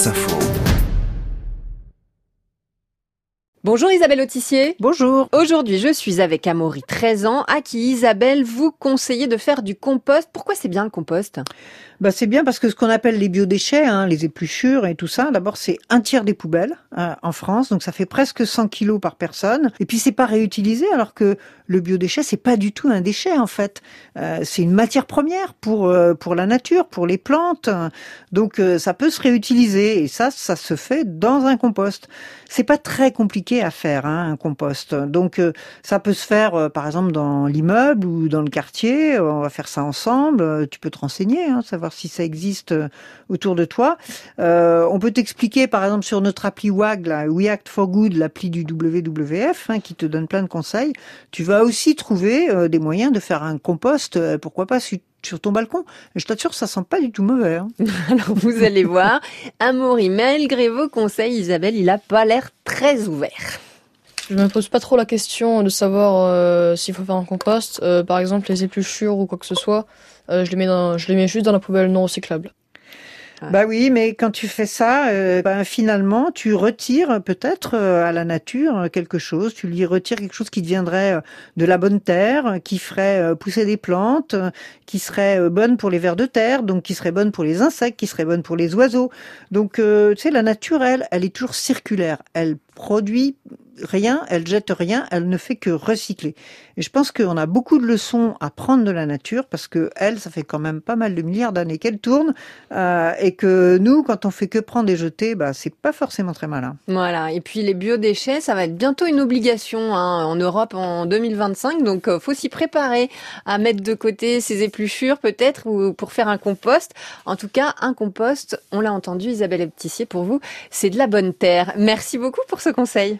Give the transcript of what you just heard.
France Info. Bonjour Isabelle Autissier. Bonjour. Aujourd'hui, je suis avec Amaury, 13 ans, à qui Isabelle vous conseillez de faire du compost. Pourquoi c'est bien le compost? Bah, c'est bien parce que ce qu'on appelle les biodéchets, hein, les épluchures et tout ça, d'abord c'est un tiers des poubelles euh, en France, donc ça fait presque 100 kilos par personne. Et puis c'est pas réutilisé, alors que le biodéchet c'est pas du tout un déchet en fait. Euh, c'est une matière première pour euh, pour la nature, pour les plantes. Donc ça peut se réutiliser et ça ça se fait dans un compost. C'est pas très compliqué à faire hein, un compost. Donc ça peut se faire par exemple dans l'immeuble ou dans le quartier. On va faire ça ensemble. Tu peux te renseigner, hein, savoir si ça existe euh, autour de toi. Euh, on peut t'expliquer, par exemple, sur notre appli WAG, la We Act for Good, l'appli du WWF, hein, qui te donne plein de conseils. Tu vas aussi trouver euh, des moyens de faire un compost, pourquoi pas sur ton balcon. je t'assure, ça sent pas du tout mauvais. Hein. Alors vous allez voir, Amaury, malgré vos conseils, Isabelle, il a pas l'air très ouvert. Je me pose pas trop la question de savoir s'il faut faire un compost. par exemple, les épluchures ou quoi que ce soit. Euh, je les mets dans, je les mets juste dans la poubelle non recyclable. Bah oui, mais quand tu fais ça, euh, ben finalement, tu retires peut-être euh, à la nature quelque chose. Tu lui retires quelque chose qui deviendrait de la bonne terre, qui ferait pousser des plantes, qui serait bonne pour les vers de terre, donc qui serait bonne pour les insectes, qui serait bonne pour les oiseaux. Donc, tu sais, la nature, elle, elle est toujours circulaire. Elle produit rien, elle jette rien, elle ne fait que recycler. Et je pense qu'on a beaucoup de leçons à prendre de la nature parce que elle, ça fait quand même pas mal de milliards d'années qu'elle tourne euh, et que nous, quand on fait que prendre et jeter, bah c'est pas forcément très malin. Voilà. Et puis les biodéchets, ça va être bientôt une obligation hein, en Europe en 2025, donc euh, faut s'y préparer à mettre de côté ses épluchures peut-être ou pour faire un compost. En tout cas, un compost, on l'a entendu, Isabelle Eptissier, pour vous, c'est de la bonne terre. Merci beaucoup pour ce conseil.